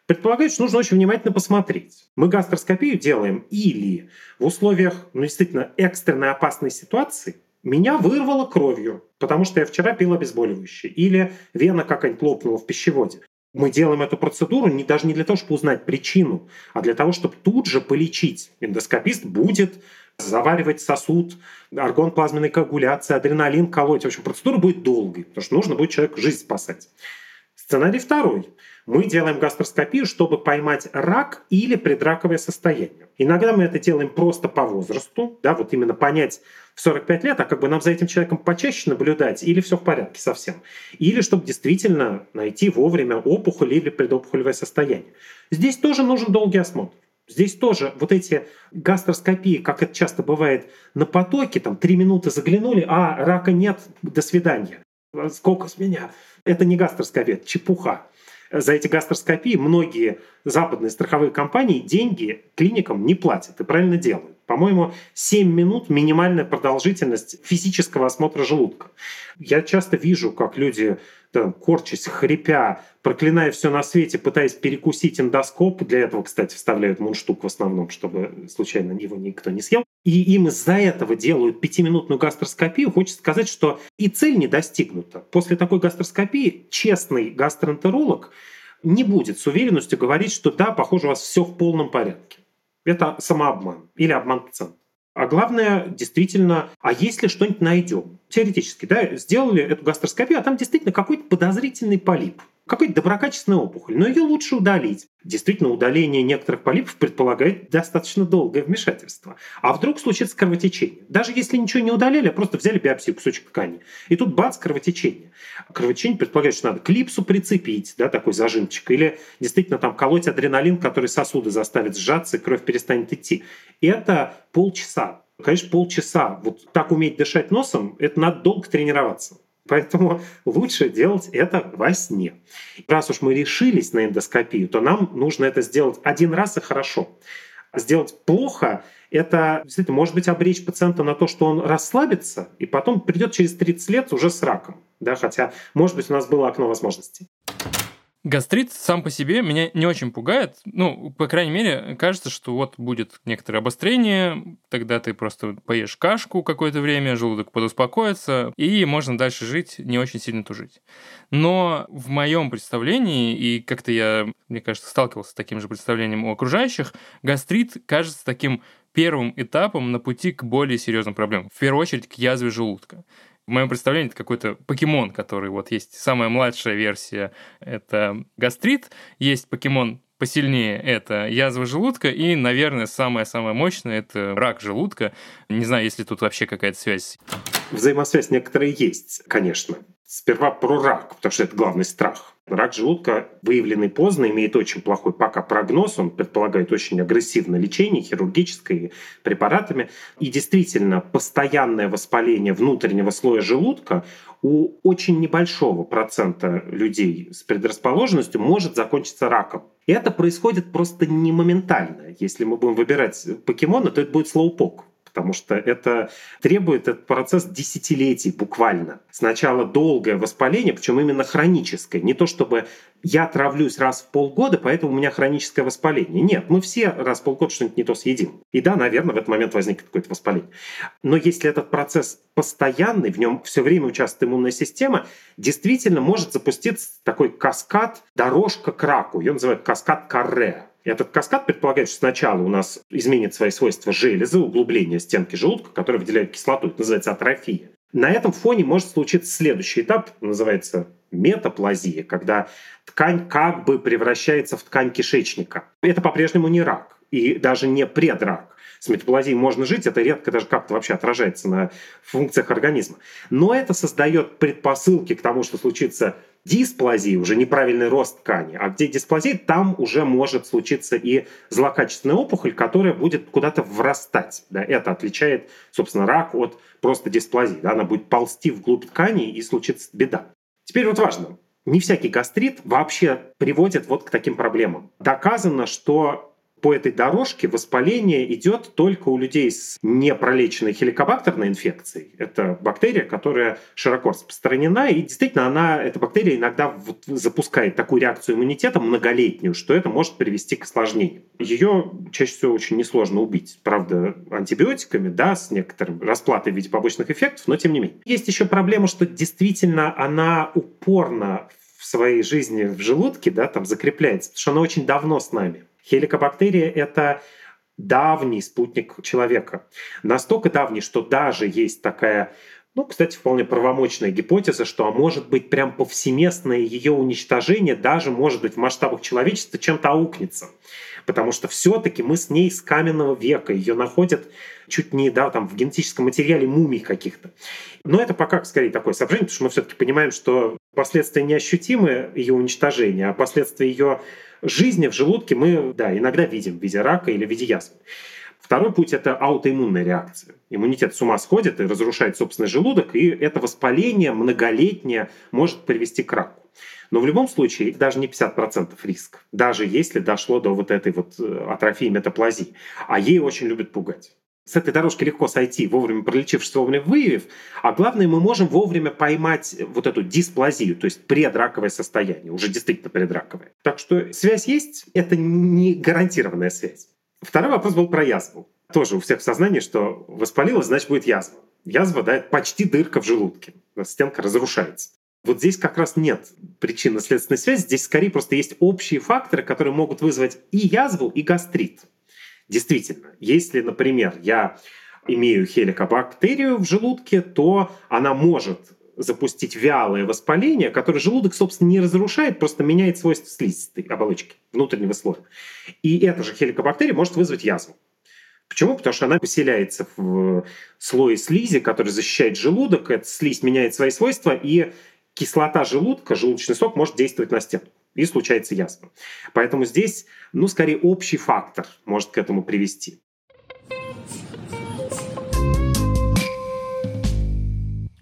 предполагает, что нужно очень внимательно посмотреть. Мы гастроскопию делаем или в условиях ну, действительно экстренной опасной ситуации меня вырвало кровью, потому что я вчера пил обезболивающее, или вена какая-нибудь лопнула в пищеводе. Мы делаем эту процедуру не, даже не для того, чтобы узнать причину, а для того, чтобы тут же полечить. Эндоскопист будет заваривать сосуд, аргон плазменной коагуляции, адреналин колоть. В общем, процедура будет долгой, потому что нужно будет человеку жизнь спасать. Сценарий второй. Мы делаем гастроскопию, чтобы поймать рак или предраковое состояние. Иногда мы это делаем просто по возрасту, да, вот именно понять 45 лет, а как бы нам за этим человеком почаще наблюдать, или все в порядке совсем. Или чтобы действительно найти вовремя опухоль или предопухолевое состояние. Здесь тоже нужен долгий осмотр. Здесь тоже вот эти гастроскопии, как это часто бывает, на потоке, там три минуты заглянули, а рака нет, до свидания. Сколько с меня? Это не гастроскопия, это чепуха. За эти гастроскопии многие западные страховые компании деньги клиникам не платят и правильно делают. По-моему, 7 минут минимальная продолжительность физического осмотра желудка. Я часто вижу, как люди там, корчась, хрипя, проклиная все на свете, пытаясь перекусить эндоскоп. Для этого, кстати, вставляют мундштук в основном, чтобы случайно его никто не съел. И им из-за этого делают пятиминутную гастроскопию. Хочется сказать, что и цель не достигнута. После такой гастроскопии честный гастроэнтеролог не будет с уверенностью говорить, что да, похоже, у вас все в полном порядке. Это самообман или обман пациента. А главное, действительно, а если что-нибудь найдем? Теоретически, да, сделали эту гастроскопию, а там действительно какой-то подозрительный полип какая-то доброкачественная опухоль, но ее лучше удалить. Действительно, удаление некоторых полипов предполагает достаточно долгое вмешательство. А вдруг случится кровотечение? Даже если ничего не удаляли, а просто взяли биопсию, кусочек ткани, и тут бац, кровотечение. Кровотечение предполагает, что надо клипсу прицепить, да, такой зажимчик, или действительно там колоть адреналин, который сосуды заставит сжаться, и кровь перестанет идти. Это полчаса. Конечно, полчаса. Вот так уметь дышать носом, это надо долго тренироваться. Поэтому лучше делать это во сне. Раз уж мы решились на эндоскопию, то нам нужно это сделать один раз и хорошо. Сделать плохо — это действительно может быть обречь пациента на то, что он расслабится, и потом придет через 30 лет уже с раком. Да, хотя, может быть, у нас было окно возможностей. Гастрит сам по себе меня не очень пугает. Ну, по крайней мере, кажется, что вот будет некоторое обострение, тогда ты просто поешь кашку какое-то время, желудок подуспокоится, и можно дальше жить, не очень сильно тужить. Но в моем представлении, и как-то я, мне кажется, сталкивался с таким же представлением у окружающих, гастрит кажется таким первым этапом на пути к более серьезным проблемам. В первую очередь к язве желудка в моем представлении это какой-то покемон, который вот есть самая младшая версия, это гастрит, есть покемон посильнее это язва желудка, и, наверное, самое-самое мощное это рак желудка. Не знаю, есть ли тут вообще какая-то связь. Взаимосвязь некоторая есть, конечно. Сперва про рак, потому что это главный страх. Рак желудка, выявленный поздно, имеет очень плохой пока прогноз. Он предполагает очень агрессивное лечение, хирургическое, препаратами. И действительно, постоянное воспаление внутреннего слоя желудка у очень небольшого процента людей с предрасположенностью может закончиться раком. И это происходит просто не моментально. Если мы будем выбирать покемона, то это будет слоупок потому что это требует этот процесс десятилетий буквально. Сначала долгое воспаление, причем именно хроническое. Не то чтобы я травлюсь раз в полгода, поэтому у меня хроническое воспаление. Нет, мы все раз в полгода что-нибудь не то съедим. И да, наверное, в этот момент возникнет какое-то воспаление. Но если этот процесс постоянный, в нем все время участвует иммунная система, действительно может запуститься такой каскад, дорожка к раку. Ее называют каскад Карре. Этот каскад предполагает, что сначала у нас изменит свои свойства железы, углубление стенки желудка, которое выделяет кислоту. Это называется атрофия. На этом фоне может случиться следующий этап, называется метаплазия, когда ткань как бы превращается в ткань кишечника. Это по-прежнему не рак и даже не предрак. С метаплазией можно жить, это редко даже как-то вообще отражается на функциях организма. Но это создает предпосылки к тому, что случится дисплазии, уже неправильный рост ткани. А где дисплазия, там уже может случиться и злокачественная опухоль, которая будет куда-то врастать. Да, это отличает, собственно, рак от просто дисплазии. Да, она будет ползти вглубь ткани и случится беда. Теперь вот важно. Не всякий гастрит вообще приводит вот к таким проблемам. Доказано, что по этой дорожке воспаление идет только у людей с непролеченной хеликобактерной инфекцией. Это бактерия, которая широко распространена, и действительно она, эта бактерия иногда вот запускает такую реакцию иммунитета многолетнюю, что это может привести к осложнению. Ее чаще всего очень несложно убить. Правда, антибиотиками, да, с некоторым расплатой в виде побочных эффектов, но тем не менее. Есть еще проблема, что действительно она упорно в своей жизни в желудке, да, там закрепляется, потому что она очень давно с нами. Хеликобактерия — это давний спутник человека. Настолько давний, что даже есть такая ну, кстати, вполне правомочная гипотеза, что, а может быть, прям повсеместное ее уничтожение даже, может быть, в масштабах человечества чем-то аукнется. Потому что все-таки мы с ней с каменного века. Ее находят чуть не да, там, в генетическом материале мумий каких-то. Но это пока скорее такое соображение, потому что мы все-таки понимаем, что последствия неощутимы ее уничтожения, а последствия ее жизни в желудке мы да, иногда видим в виде рака или в виде язвы. Второй путь – это аутоиммунная реакция. Иммунитет с ума сходит и разрушает собственный желудок, и это воспаление многолетнее может привести к раку. Но в любом случае даже не 50% риск, даже если дошло до вот этой вот э, атрофии метаплазии. А ей очень любят пугать. С этой дорожки легко сойти, вовремя пролечившись, вовремя выявив. А главное, мы можем вовремя поймать вот эту дисплазию, то есть предраковое состояние, уже действительно предраковое. Так что связь есть, это не гарантированная связь. Второй вопрос был про язву. Тоже у всех в сознании, что воспалилось, значит будет язва. Язва, да, это почти дырка в желудке. Стенка разрушается. Вот здесь как раз нет причинно-следственной связи. Здесь скорее просто есть общие факторы, которые могут вызвать и язву, и гастрит. Действительно, если, например, я имею хеликобактерию в желудке, то она может запустить вялое воспаление, которое желудок, собственно, не разрушает, просто меняет свойства слизистой оболочки внутреннего слоя. И эта же хеликобактерия может вызвать язву. Почему? Потому что она поселяется в слое слизи, который защищает желудок, эта слизь меняет свои свойства, и кислота желудка, желудочный сок может действовать на стенку и случается язва. Поэтому здесь, ну, скорее общий фактор может к этому привести.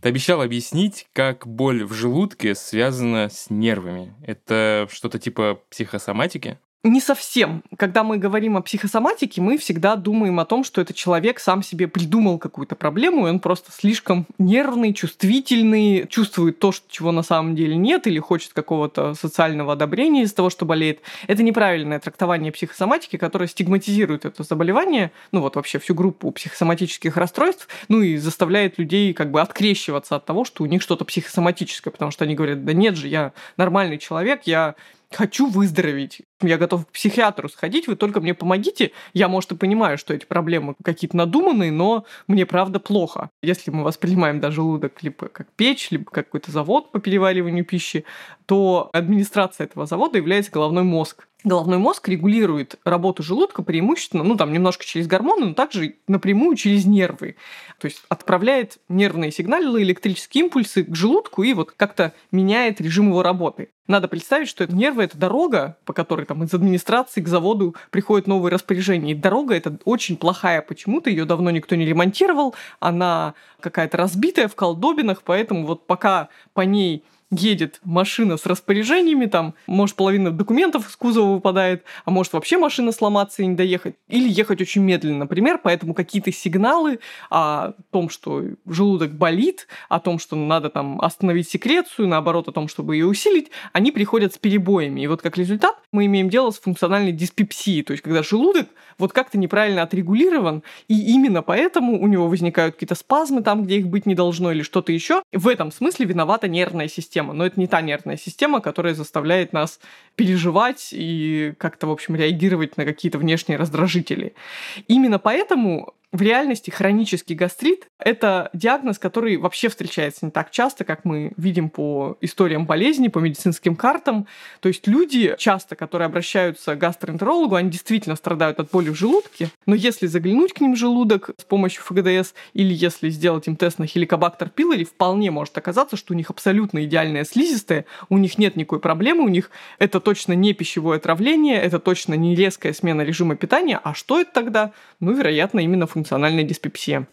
Ты обещал объяснить, как боль в желудке связана с нервами. Это что-то типа психосоматики? Не совсем. Когда мы говорим о психосоматике, мы всегда думаем о том, что этот человек сам себе придумал какую-то проблему, и он просто слишком нервный, чувствительный, чувствует то, чего на самом деле нет, или хочет какого-то социального одобрения из того, что болеет. Это неправильное трактование психосоматики, которое стигматизирует это заболевание, ну вот вообще всю группу психосоматических расстройств, ну и заставляет людей как бы открещиваться от того, что у них что-то психосоматическое, потому что они говорят, да нет же, я нормальный человек, я хочу выздороветь, я готов к психиатру сходить, вы только мне помогите. Я, может, и понимаю, что эти проблемы какие-то надуманные, но мне правда плохо. Если мы воспринимаем даже желудок либо как печь, либо как какой-то завод по перевариванию пищи, то администрация этого завода является головной мозг. Головной мозг регулирует работу желудка преимущественно, ну там немножко через гормоны, но также напрямую через нервы. То есть отправляет нервные сигналы, электрические импульсы к желудку и вот как-то меняет режим его работы. Надо представить, что это нервы — это дорога, по которой там из администрации к заводу приходят новые распоряжения. И дорога эта очень плохая почему-то, ее давно никто не ремонтировал, она какая-то разбитая в колдобинах, поэтому вот пока по ней едет машина с распоряжениями, там, может, половина документов из кузова выпадает, а может, вообще машина сломаться и не доехать, или ехать очень медленно, например, поэтому какие-то сигналы о том, что желудок болит, о том, что надо там остановить секрецию, наоборот, о том, чтобы ее усилить, они приходят с перебоями. И вот как результат мы имеем дело с функциональной диспепсией, то есть когда желудок вот как-то неправильно отрегулирован, и именно поэтому у него возникают какие-то спазмы там, где их быть не должно, или что-то еще. В этом смысле виновата нервная система. Но это не та нервная система, которая заставляет нас переживать и как-то, в общем, реагировать на какие-то внешние раздражители. Именно поэтому в реальности хронический гастрит – это диагноз, который вообще встречается не так часто, как мы видим по историям болезни, по медицинским картам. То есть люди часто, которые обращаются к гастроэнтерологу, они действительно страдают от боли в желудке, но если заглянуть к ним в желудок с помощью ФГДС или если сделать им тест на хеликобактер пилори, вполне может оказаться, что у них абсолютно идеальная слизистая, у них нет никакой проблемы, у них это точно не пищевое отравление, это точно не резкая смена режима питания. А что это тогда? Ну, вероятно, именно функциональная диспепсия.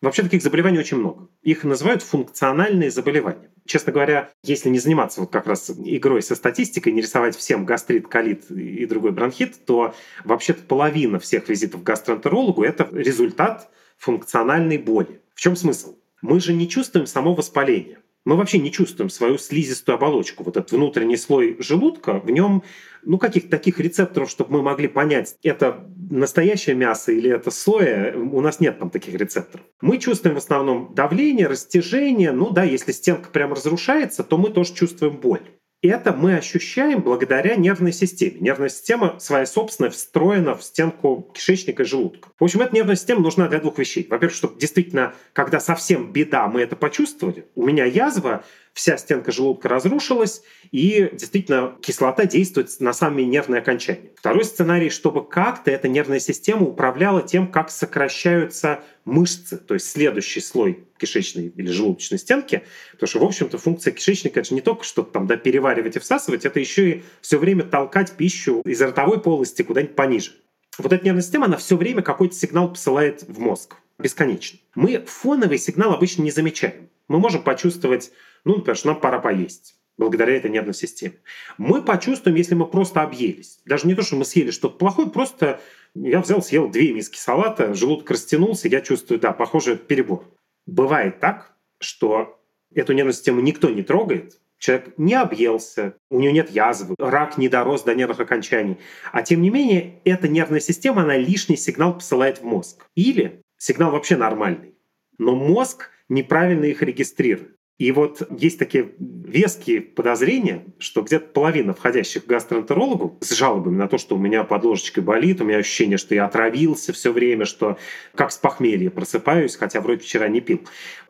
Вообще таких заболеваний очень много. Их называют функциональные заболевания. Честно говоря, если не заниматься вот как раз игрой со статистикой, не рисовать всем гастрит, колит и другой бронхит, то вообще-то половина всех визитов к гастроэнтерологу – это результат функциональной боли. В чем смысл? Мы же не чувствуем само воспаление мы вообще не чувствуем свою слизистую оболочку. Вот этот внутренний слой желудка, в нем ну, каких-то таких рецепторов, чтобы мы могли понять, это настоящее мясо или это соя, у нас нет там таких рецепторов. Мы чувствуем в основном давление, растяжение. Ну да, если стенка прям разрушается, то мы тоже чувствуем боль это мы ощущаем благодаря нервной системе. Нервная система своя собственная встроена в стенку кишечника и желудка. В общем, эта нервная система нужна для двух вещей. Во-первых, чтобы действительно, когда совсем беда, мы это почувствовали. У меня язва, вся стенка желудка разрушилась, и действительно кислота действует на самые нервные окончания. Второй сценарий, чтобы как-то эта нервная система управляла тем, как сокращаются мышцы, то есть следующий слой кишечной или желудочной стенки, потому что, в общем-то, функция кишечника — это же не только что-то там да, переваривать и всасывать, это еще и все время толкать пищу из ротовой полости куда-нибудь пониже. Вот эта нервная система, она все время какой-то сигнал посылает в мозг бесконечно. Мы фоновый сигнал обычно не замечаем. Мы можем почувствовать ну, например, что нам пора поесть благодаря этой нервной системе. Мы почувствуем, если мы просто объелись. Даже не то, что мы съели что-то плохое, просто я взял, съел две миски салата, желудок растянулся, я чувствую, да, похоже, перебор. Бывает так, что эту нервную систему никто не трогает, человек не объелся, у него нет язвы, рак не дорос до нервных окончаний. А тем не менее, эта нервная система, она лишний сигнал посылает в мозг. Или сигнал вообще нормальный, но мозг неправильно их регистрирует. И вот есть такие веские подозрения, что где-то половина входящих к гастроэнтерологу с жалобами на то, что у меня под ложечкой болит, у меня ощущение, что я отравился все время, что как с похмелья просыпаюсь, хотя вроде вчера не пил.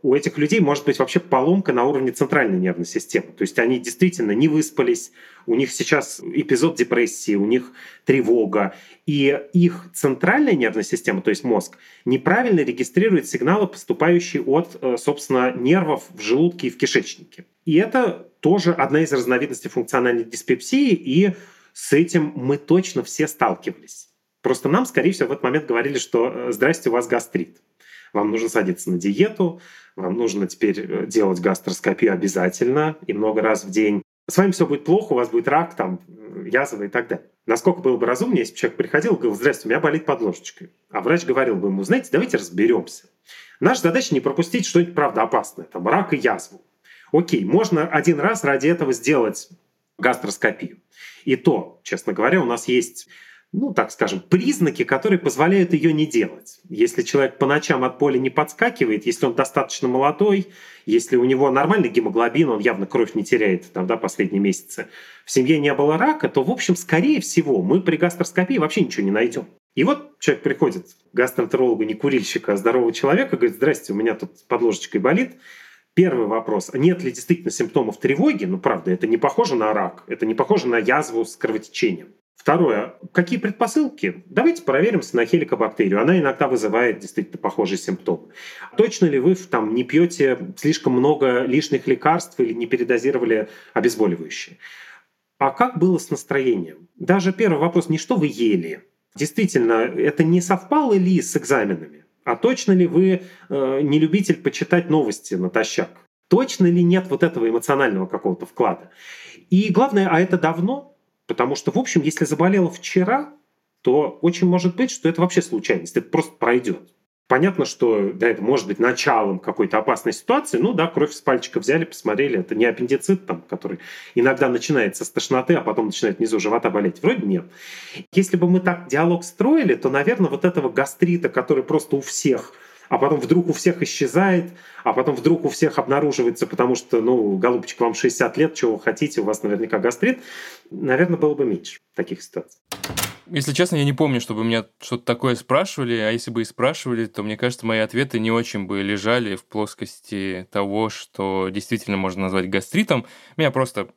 У этих людей может быть вообще поломка на уровне центральной нервной системы. То есть они действительно не выспались, у них сейчас эпизод депрессии, у них тревога, и их центральная нервная система, то есть мозг, неправильно регистрирует сигналы, поступающие от, э, собственно, нервов в желудке и в кишечнике. И это тоже одна из разновидностей функциональной диспепсии, и с этим мы точно все сталкивались. Просто нам, скорее всего, в этот момент говорили, что э, «здрасте, у вас гастрит». Вам нужно садиться на диету, вам нужно теперь э, делать гастроскопию обязательно и много раз в день с вами все будет плохо, у вас будет рак, там, язва и так далее. Насколько было бы разумнее, если бы человек приходил и говорил, здрасте, у меня болит под ложечкой. А врач говорил бы ему, знаете, давайте разберемся. Наша задача не пропустить что-нибудь, правда, опасное, там, рак и язву. Окей, можно один раз ради этого сделать гастроскопию. И то, честно говоря, у нас есть ну, так скажем, признаки, которые позволяют ее не делать. Если человек по ночам от боли не подскакивает, если он достаточно молодой, если у него нормальный гемоглобин, он явно кровь не теряет там, да, последние месяцы, в семье не было рака, то, в общем, скорее всего, мы при гастроскопии вообще ничего не найдем. И вот человек приходит к гастроэнтерологу, не курильщика, а здорового человека, говорит, здрасте, у меня тут под ложечкой болит. Первый вопрос, нет ли действительно симптомов тревоги? Ну, правда, это не похоже на рак, это не похоже на язву с кровотечением. Второе. Какие предпосылки? Давайте проверимся на хеликобактерию. Она иногда вызывает действительно похожие симптомы. Точно ли вы там не пьете слишком много лишних лекарств или не передозировали обезболивающие? А как было с настроением? Даже первый вопрос не что вы ели. Действительно, это не совпало ли с экзаменами? А точно ли вы э, не любитель почитать новости натощак? Точно ли нет вот этого эмоционального какого-то вклада? И главное, а это давно? Потому что, в общем, если заболела вчера, то очень может быть, что это вообще случайность, это просто пройдет. Понятно, что да, это может быть началом какой-то опасной ситуации. Ну да, кровь с пальчика взяли, посмотрели. Это не аппендицит, там, который иногда начинается с тошноты, а потом начинает внизу живота болеть. Вроде нет. Если бы мы так диалог строили, то, наверное, вот этого гастрита, который просто у всех а потом вдруг у всех исчезает, а потом вдруг у всех обнаруживается, потому что, ну, голубчик, вам 60 лет, чего вы хотите, у вас наверняка гастрит, наверное, было бы меньше таких ситуаций. Если честно, я не помню, чтобы меня что-то такое спрашивали, а если бы и спрашивали, то, мне кажется, мои ответы не очень бы лежали в плоскости того, что действительно можно назвать гастритом. Меня просто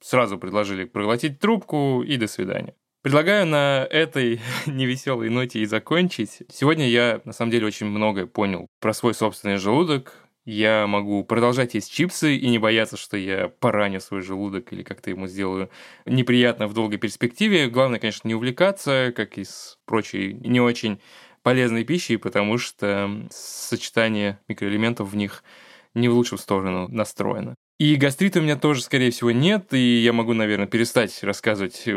сразу предложили проглотить трубку и до свидания. Предлагаю на этой невеселой ноте и закончить. Сегодня я, на самом деле, очень многое понял про свой собственный желудок. Я могу продолжать есть чипсы и не бояться, что я пораню свой желудок или как-то ему сделаю неприятно в долгой перспективе. Главное, конечно, не увлекаться, как и с прочей не очень полезной пищей, потому что сочетание микроэлементов в них не в лучшую сторону настроено. И гастрита у меня тоже, скорее всего, нет, и я могу, наверное, перестать рассказывать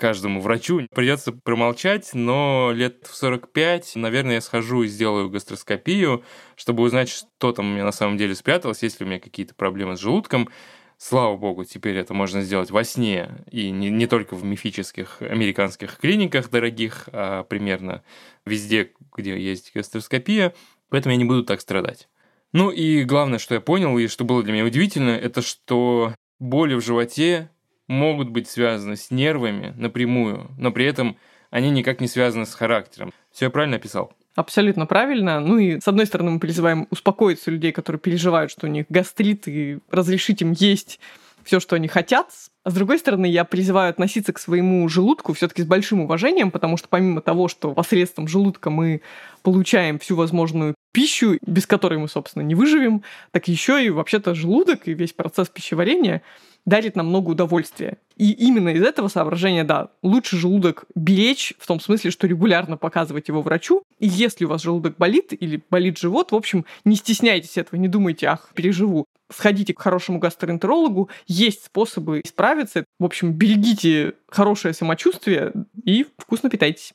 каждому врачу. Придется промолчать, но лет в 45, наверное, я схожу и сделаю гастроскопию, чтобы узнать, что там у меня на самом деле спряталось, есть ли у меня какие-то проблемы с желудком. Слава богу, теперь это можно сделать во сне, и не, не только в мифических американских клиниках дорогих, а примерно везде, где есть гастроскопия, поэтому я не буду так страдать. Ну и главное, что я понял, и что было для меня удивительно, это что боли в животе могут быть связаны с нервами напрямую, но при этом они никак не связаны с характером. Все я правильно описал? Абсолютно правильно. Ну и, с одной стороны, мы призываем успокоиться людей, которые переживают, что у них гастрит, и разрешить им есть все, что они хотят. А с другой стороны, я призываю относиться к своему желудку все-таки с большим уважением, потому что помимо того, что посредством желудка мы получаем всю возможную пищу, без которой мы, собственно, не выживем, так еще и вообще-то желудок и весь процесс пищеварения дарит нам много удовольствия. И именно из этого соображения, да, лучше желудок беречь, в том смысле, что регулярно показывать его врачу. И если у вас желудок болит или болит живот, в общем, не стесняйтесь этого, не думайте, ах, переживу. Сходите к хорошему гастроэнтерологу, есть способы справиться. В общем, берегите хорошее самочувствие и вкусно питайтесь.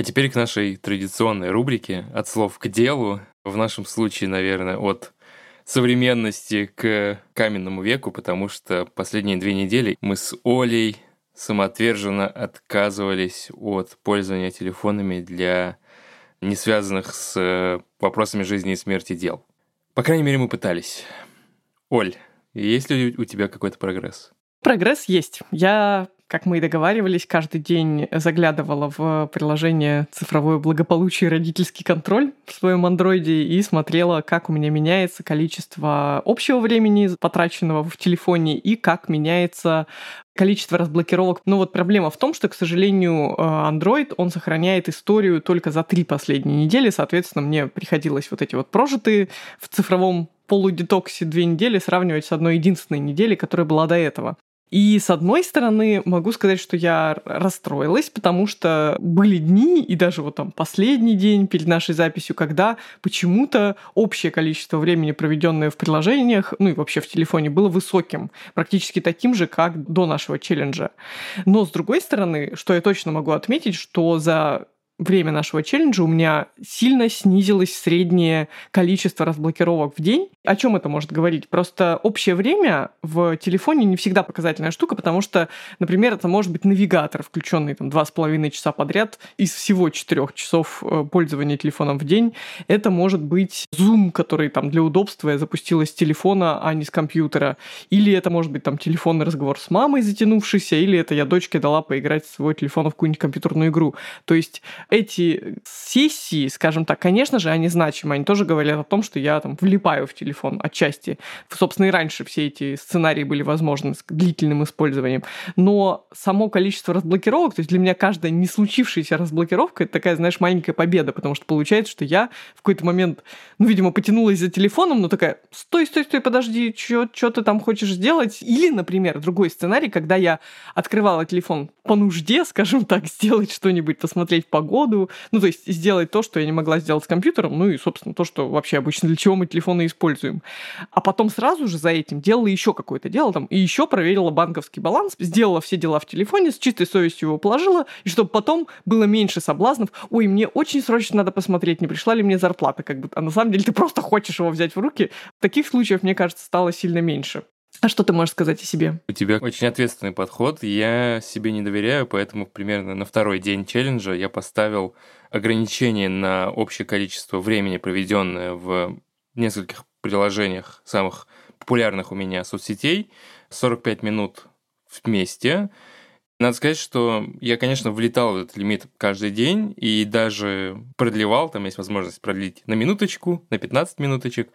А теперь к нашей традиционной рубрике «От слов к делу». В нашем случае, наверное, от современности к каменному веку, потому что последние две недели мы с Олей самоотверженно отказывались от пользования телефонами для не связанных с вопросами жизни и смерти дел. По крайней мере, мы пытались. Оль, есть ли у тебя какой-то прогресс? Прогресс есть. Я как мы и договаривались, каждый день заглядывала в приложение «Цифровое благополучие и родительский контроль» в своем андроиде и смотрела, как у меня меняется количество общего времени, потраченного в телефоне, и как меняется количество разблокировок. Но вот проблема в том, что, к сожалению, э, Android, он сохраняет историю только за три последние недели. Соответственно, мне приходилось вот эти вот прожитые в цифровом полудетоксе две недели сравнивать с одной единственной неделей, которая была до этого. И с одной стороны, могу сказать, что я расстроилась, потому что были дни, и даже вот там последний день перед нашей записью, когда почему-то общее количество времени, проведенное в приложениях, ну и вообще в телефоне, было высоким, практически таким же, как до нашего челленджа. Но с другой стороны, что я точно могу отметить, что за время нашего челленджа у меня сильно снизилось среднее количество разблокировок в день. О чем это может говорить? Просто общее время в телефоне не всегда показательная штука, потому что, например, это может быть навигатор, включенный там два с половиной часа подряд из всего четырех часов э, пользования телефоном в день. Это может быть Zoom, который там для удобства я запустила с телефона, а не с компьютера. Или это может быть там телефонный разговор с мамой затянувшийся, или это я дочке дала поиграть в свой телефон в какую-нибудь компьютерную игру. То есть эти сессии, скажем так, конечно же, они значимы. Они тоже говорят о том, что я там влипаю в телефон отчасти. Собственно, и раньше все эти сценарии были возможны с длительным использованием. Но само количество разблокировок, то есть для меня каждая не случившаяся разблокировка, это такая, знаешь, маленькая победа, потому что получается, что я в какой-то момент, ну, видимо, потянулась за телефоном, но такая, стой, стой, стой, подожди, что ты там хочешь сделать? Или, например, другой сценарий, когда я открывала телефон по нужде, скажем так, сделать что-нибудь, посмотреть погоду, погоду. Ну, то есть сделать то, что я не могла сделать с компьютером, ну и, собственно, то, что вообще обычно для чего мы телефоны используем. А потом сразу же за этим делала еще какое-то дело там, и еще проверила банковский баланс, сделала все дела в телефоне, с чистой совестью его положила, и чтобы потом было меньше соблазнов. Ой, мне очень срочно надо посмотреть, не пришла ли мне зарплата, как бы, а на самом деле ты просто хочешь его взять в руки. Таких случаев, мне кажется, стало сильно меньше. А что ты можешь сказать о себе? У тебя очень ответственный подход. Я себе не доверяю, поэтому примерно на второй день челленджа я поставил ограничение на общее количество времени, проведенное в нескольких приложениях самых популярных у меня соцсетей. 45 минут вместе. Надо сказать, что я, конечно, влетал в этот лимит каждый день и даже продлевал, там есть возможность продлить на минуточку, на 15 минуточек,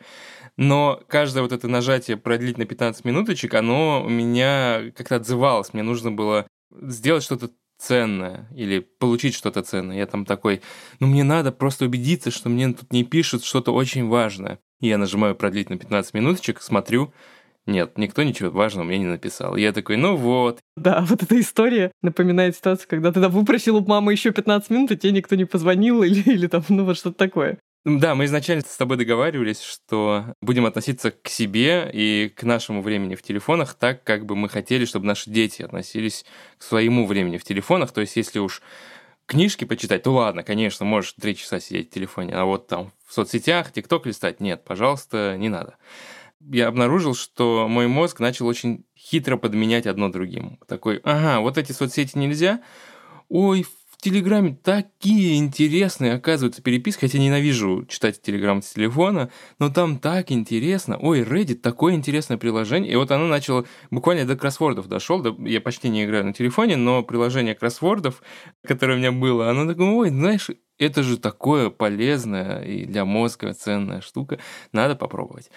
но каждое вот это нажатие продлить на 15 минуточек, оно у меня как-то отзывалось, мне нужно было сделать что-то ценное или получить что-то ценное. Я там такой, ну мне надо просто убедиться, что мне тут не пишут что-то очень важное. И я нажимаю продлить на 15 минуточек, смотрю, нет, никто ничего важного мне не написал. Я такой, ну вот. Да, вот эта история напоминает ситуацию, когда ты там выпросил у мамы еще 15 минут, и тебе никто не позвонил, или, или там, ну вот что-то такое. Да, мы изначально с тобой договаривались, что будем относиться к себе и к нашему времени в телефонах так, как бы мы хотели, чтобы наши дети относились к своему времени в телефонах. То есть, если уж книжки почитать, то ладно, конечно, можешь три часа сидеть в телефоне, а вот там в соцсетях, тикток листать, нет, пожалуйста, не надо я обнаружил, что мой мозг начал очень хитро подменять одно другим. Такой, ага, вот эти соцсети нельзя. Ой, в Телеграме такие интересные, оказывается, переписки, хотя ненавижу читать Телеграм с телефона, но там так интересно. Ой, Reddit, такое интересное приложение. И вот оно начало, буквально до кроссвордов дошел, до, я почти не играю на телефоне, но приложение кроссвордов, которое у меня было, оно такое, ой, знаешь, это же такое полезное и для мозга ценная штука, надо попробовать.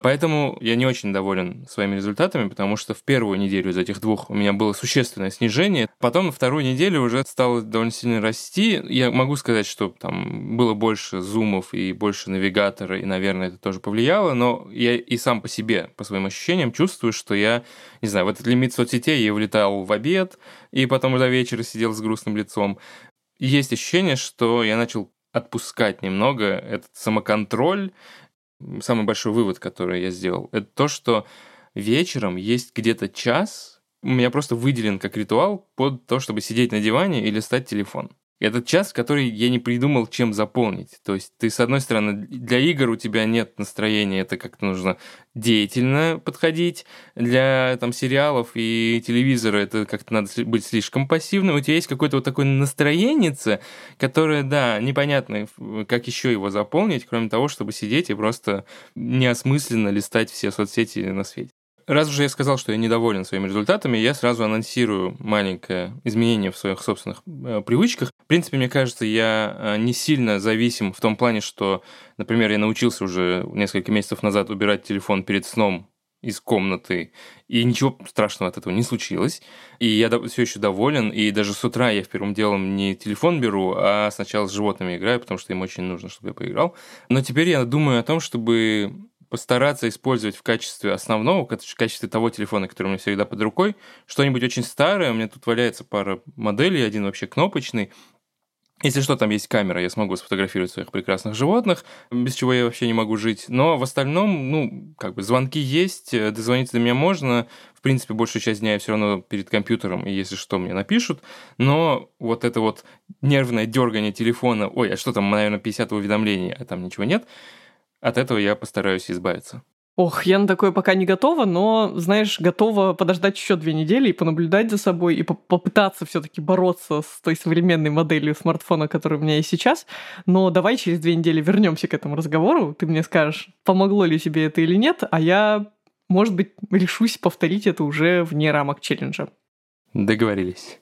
Поэтому я не очень доволен своими результатами, потому что в первую неделю из этих двух у меня было существенное снижение. Потом на вторую неделю уже стало довольно сильно расти. Я могу сказать, что там было больше зумов и больше навигатора, и, наверное, это тоже повлияло, но я и сам по себе, по своим ощущениям, чувствую, что я, не знаю, в этот лимит соцсетей я улетал в обед, и потом до вечера сидел с грустным лицом. Есть ощущение, что я начал отпускать немного этот самоконтроль, самый большой вывод, который я сделал, это то, что вечером есть где-то час, у меня просто выделен как ритуал под то, чтобы сидеть на диване и листать телефон. Этот час, который я не придумал, чем заполнить. То есть ты, с одной стороны, для игр у тебя нет настроения, это как-то нужно деятельно подходить. Для там, сериалов и телевизора это как-то надо быть слишком пассивным. У тебя есть какое-то вот такое настроение, которое, да, непонятно, как еще его заполнить, кроме того, чтобы сидеть и просто неосмысленно листать все соцсети на свете. Раз уже я сказал, что я недоволен своими результатами, я сразу анонсирую маленькое изменение в своих собственных э, привычках. В принципе, мне кажется, я э, не сильно зависим в том плане, что, например, я научился уже несколько месяцев назад убирать телефон перед сном из комнаты, и ничего страшного от этого не случилось. И я все еще доволен, и даже с утра я в первым делом не телефон беру, а сначала с животными играю, потому что им очень нужно, чтобы я поиграл. Но теперь я думаю о том, чтобы постараться использовать в качестве основного, в качестве того телефона, который у меня всегда под рукой, что-нибудь очень старое. У меня тут валяется пара моделей, один вообще кнопочный. Если что, там есть камера, я смогу сфотографировать своих прекрасных животных, без чего я вообще не могу жить. Но в остальном, ну, как бы звонки есть, э, дозвониться до меня можно. В принципе, большую часть дня я все равно перед компьютером, и если что, мне напишут. Но вот это вот нервное дергание телефона, ой, а что там, наверное, 50 уведомлений, а там ничего нет, от этого я постараюсь избавиться. Ох, я на такое пока не готова, но, знаешь, готова подождать еще две недели и понаблюдать за собой, и попытаться все-таки бороться с той современной моделью смартфона, которая у меня есть сейчас. Но давай через две недели вернемся к этому разговору. Ты мне скажешь, помогло ли тебе это или нет, а я, может быть, решусь повторить это уже вне рамок челленджа. Договорились.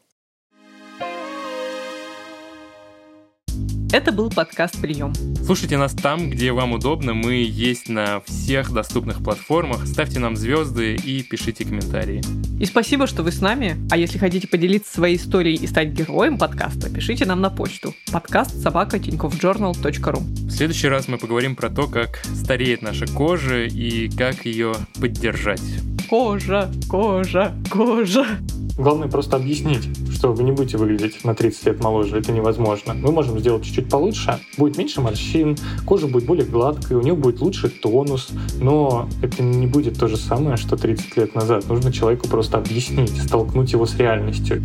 Это был подкаст «Прием». Слушайте нас там, где вам удобно. Мы есть на всех доступных платформах. Ставьте нам звезды и пишите комментарии. И спасибо, что вы с нами. А если хотите поделиться своей историей и стать героем подкаста, пишите нам на почту подкаст собака ру. В следующий раз мы поговорим про то, как стареет наша кожа и как ее поддержать. Кожа, кожа, кожа. Главное просто объяснить, что вы не будете выглядеть на 30 лет моложе. Это невозможно. Мы можем сделать чуть-чуть получше. Будет меньше морщин, кожа будет более гладкой, у нее будет лучше тонус. Но это не будет то же самое, что 30 лет назад. Нужно человеку просто объяснить, столкнуть его с реальностью.